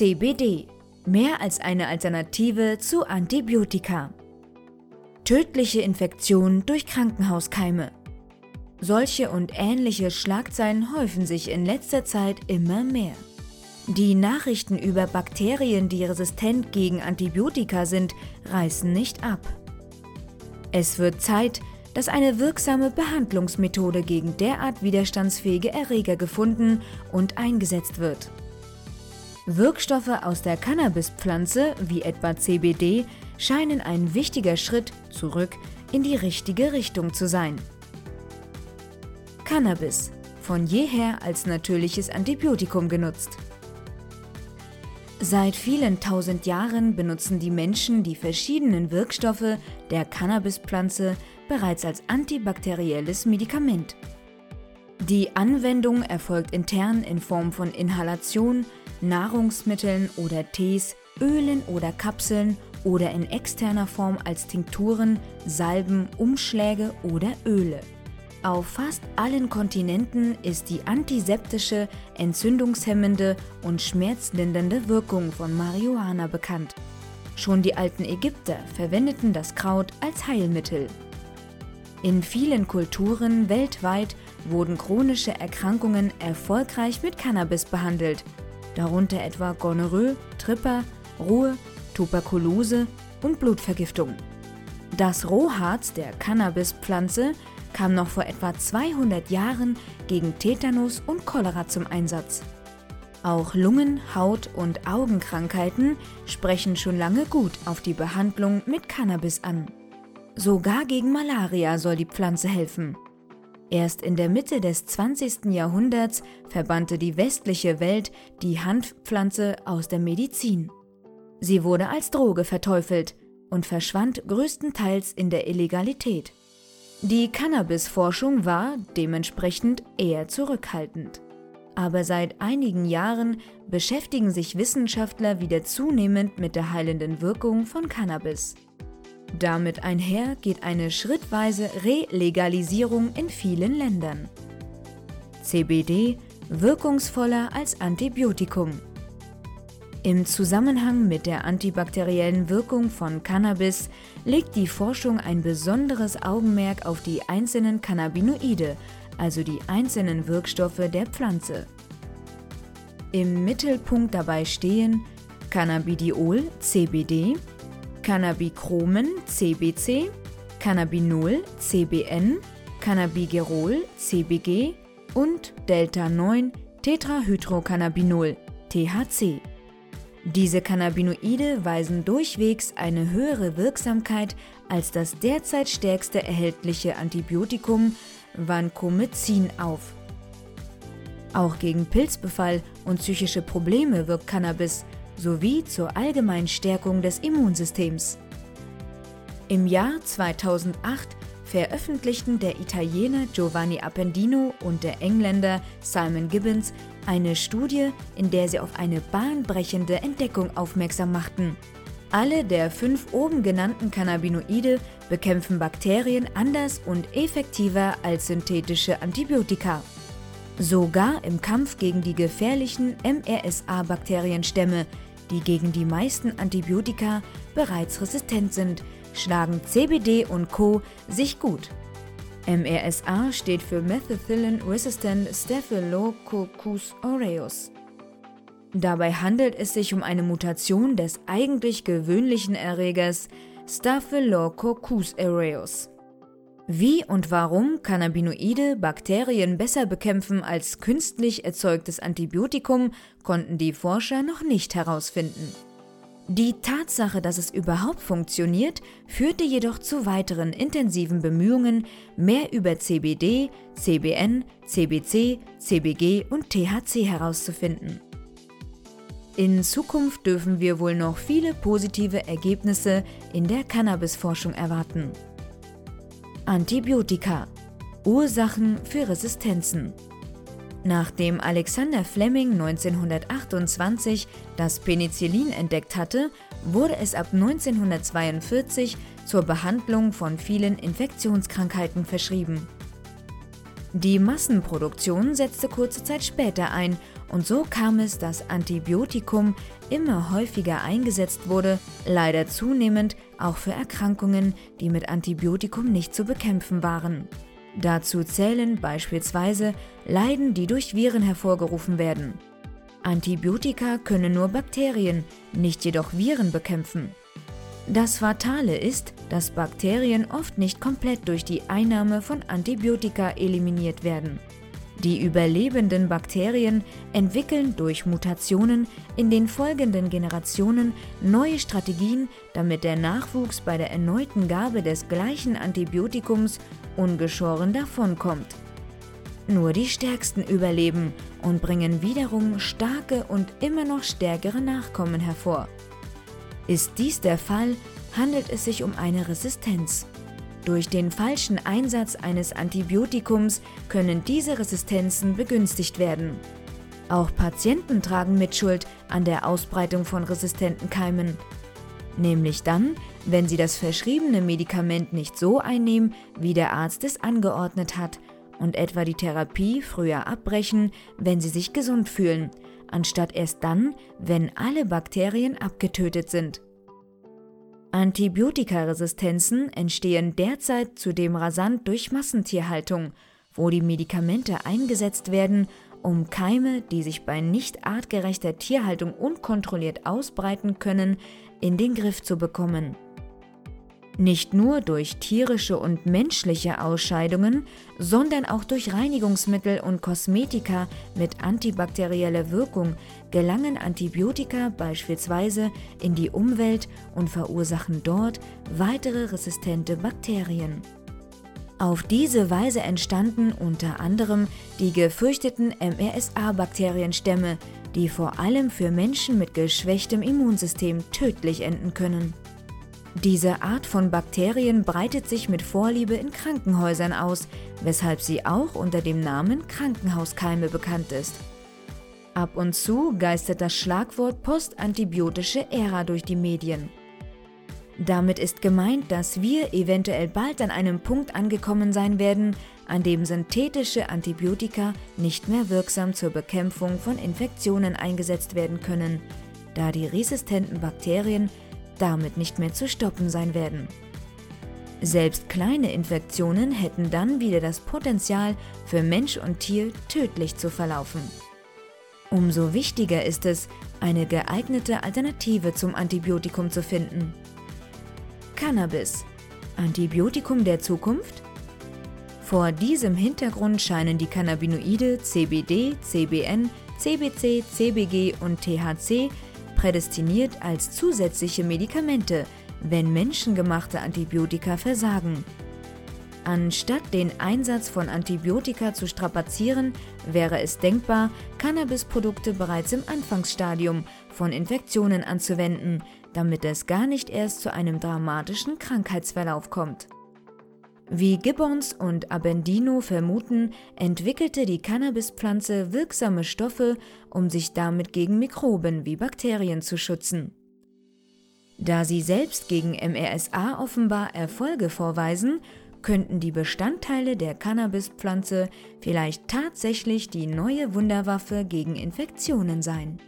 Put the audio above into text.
CBD. Mehr als eine Alternative zu Antibiotika. Tödliche Infektion durch Krankenhauskeime. Solche und ähnliche Schlagzeilen häufen sich in letzter Zeit immer mehr. Die Nachrichten über Bakterien, die resistent gegen Antibiotika sind, reißen nicht ab. Es wird Zeit, dass eine wirksame Behandlungsmethode gegen derart widerstandsfähige Erreger gefunden und eingesetzt wird. Wirkstoffe aus der Cannabispflanze, wie etwa CBD, scheinen ein wichtiger Schritt zurück in die richtige Richtung zu sein. Cannabis, von jeher als natürliches Antibiotikum genutzt. Seit vielen tausend Jahren benutzen die Menschen die verschiedenen Wirkstoffe der Cannabispflanze bereits als antibakterielles Medikament. Die Anwendung erfolgt intern in Form von Inhalation, Nahrungsmitteln oder Tees, Ölen oder Kapseln oder in externer Form als Tinkturen, Salben, Umschläge oder Öle. Auf fast allen Kontinenten ist die antiseptische, entzündungshemmende und schmerzlindernde Wirkung von Marihuana bekannt. Schon die alten Ägypter verwendeten das Kraut als Heilmittel. In vielen Kulturen weltweit wurden chronische Erkrankungen erfolgreich mit Cannabis behandelt, darunter etwa Gonorrhoe, Tripper, Ruhe, Tuberkulose und Blutvergiftung. Das Rohharz der Cannabispflanze kam noch vor etwa 200 Jahren gegen Tetanus und Cholera zum Einsatz. Auch Lungen-, Haut- und Augenkrankheiten sprechen schon lange gut auf die Behandlung mit Cannabis an. Sogar gegen Malaria soll die Pflanze helfen. Erst in der Mitte des 20. Jahrhunderts verbannte die westliche Welt die Hanfpflanze aus der Medizin. Sie wurde als Droge verteufelt und verschwand größtenteils in der Illegalität. Die Cannabis-Forschung war dementsprechend eher zurückhaltend. Aber seit einigen Jahren beschäftigen sich Wissenschaftler wieder zunehmend mit der heilenden Wirkung von Cannabis. Damit einher geht eine schrittweise Relegalisierung in vielen Ländern. CBD wirkungsvoller als Antibiotikum. Im Zusammenhang mit der antibakteriellen Wirkung von Cannabis legt die Forschung ein besonderes Augenmerk auf die einzelnen Cannabinoide, also die einzelnen Wirkstoffe der Pflanze. Im Mittelpunkt dabei stehen Cannabidiol CBD, Cannabichromen CBC, Cannabinol CBN, Cannabigerol CBG und Delta-9 Tetrahydrocannabinol THC. Diese Cannabinoide weisen durchwegs eine höhere Wirksamkeit als das derzeit stärkste erhältliche Antibiotikum Vancomycin auf. Auch gegen Pilzbefall und psychische Probleme wirkt Cannabis sowie zur allgemeinen Stärkung des Immunsystems. Im Jahr 2008 veröffentlichten der Italiener Giovanni Appendino und der Engländer Simon Gibbons eine Studie, in der sie auf eine bahnbrechende Entdeckung aufmerksam machten. Alle der fünf oben genannten Cannabinoide bekämpfen Bakterien anders und effektiver als synthetische Antibiotika. Sogar im Kampf gegen die gefährlichen MRSA-Bakterienstämme, die gegen die meisten Antibiotika bereits resistent sind, schlagen CBD und Co. sich gut. MRSA steht für Methicillin-Resistant Staphylococcus aureus. Dabei handelt es sich um eine Mutation des eigentlich gewöhnlichen Erregers Staphylococcus aureus. Wie und warum Cannabinoide Bakterien besser bekämpfen als künstlich erzeugtes Antibiotikum, konnten die Forscher noch nicht herausfinden. Die Tatsache, dass es überhaupt funktioniert, führte jedoch zu weiteren intensiven Bemühungen, mehr über CBD, CBN, CBC, CBG und THC herauszufinden. In Zukunft dürfen wir wohl noch viele positive Ergebnisse in der Cannabisforschung erwarten. Antibiotika Ursachen für Resistenzen Nachdem Alexander Fleming 1928 das Penicillin entdeckt hatte, wurde es ab 1942 zur Behandlung von vielen Infektionskrankheiten verschrieben. Die Massenproduktion setzte kurze Zeit später ein und so kam es, dass Antibiotikum immer häufiger eingesetzt wurde, leider zunehmend auch für Erkrankungen, die mit Antibiotikum nicht zu bekämpfen waren. Dazu zählen beispielsweise Leiden, die durch Viren hervorgerufen werden. Antibiotika können nur Bakterien, nicht jedoch Viren bekämpfen. Das Fatale ist, dass Bakterien oft nicht komplett durch die Einnahme von Antibiotika eliminiert werden. Die überlebenden Bakterien entwickeln durch Mutationen in den folgenden Generationen neue Strategien, damit der Nachwuchs bei der erneuten Gabe des gleichen Antibiotikums ungeschoren davonkommt. Nur die Stärksten überleben und bringen wiederum starke und immer noch stärkere Nachkommen hervor. Ist dies der Fall, handelt es sich um eine Resistenz. Durch den falschen Einsatz eines Antibiotikums können diese Resistenzen begünstigt werden. Auch Patienten tragen Mitschuld an der Ausbreitung von resistenten Keimen. Nämlich dann, wenn sie das verschriebene Medikament nicht so einnehmen, wie der Arzt es angeordnet hat und etwa die Therapie früher abbrechen, wenn sie sich gesund fühlen, anstatt erst dann, wenn alle Bakterien abgetötet sind. Antibiotikaresistenzen entstehen derzeit zudem rasant durch Massentierhaltung, wo die Medikamente eingesetzt werden, um Keime, die sich bei nicht artgerechter Tierhaltung unkontrolliert ausbreiten können, in den Griff zu bekommen. Nicht nur durch tierische und menschliche Ausscheidungen, sondern auch durch Reinigungsmittel und Kosmetika mit antibakterieller Wirkung gelangen Antibiotika beispielsweise in die Umwelt und verursachen dort weitere resistente Bakterien. Auf diese Weise entstanden unter anderem die gefürchteten MRSA-Bakterienstämme, die vor allem für Menschen mit geschwächtem Immunsystem tödlich enden können. Diese Art von Bakterien breitet sich mit Vorliebe in Krankenhäusern aus, weshalb sie auch unter dem Namen Krankenhauskeime bekannt ist. Ab und zu geistert das Schlagwort postantibiotische Ära durch die Medien. Damit ist gemeint, dass wir eventuell bald an einem Punkt angekommen sein werden, an dem synthetische Antibiotika nicht mehr wirksam zur Bekämpfung von Infektionen eingesetzt werden können, da die resistenten Bakterien damit nicht mehr zu stoppen sein werden. Selbst kleine Infektionen hätten dann wieder das Potenzial, für Mensch und Tier tödlich zu verlaufen. Umso wichtiger ist es, eine geeignete Alternative zum Antibiotikum zu finden. Cannabis. Antibiotikum der Zukunft? Vor diesem Hintergrund scheinen die Cannabinoide CBD, CBN, CBC, CBG und THC prädestiniert als zusätzliche Medikamente, wenn menschengemachte Antibiotika versagen. Anstatt den Einsatz von Antibiotika zu strapazieren, wäre es denkbar, Cannabisprodukte bereits im Anfangsstadium von Infektionen anzuwenden, damit es gar nicht erst zu einem dramatischen Krankheitsverlauf kommt. Wie Gibbons und Abendino vermuten, entwickelte die Cannabispflanze wirksame Stoffe, um sich damit gegen Mikroben wie Bakterien zu schützen. Da sie selbst gegen MRSA offenbar Erfolge vorweisen, könnten die Bestandteile der Cannabispflanze vielleicht tatsächlich die neue Wunderwaffe gegen Infektionen sein.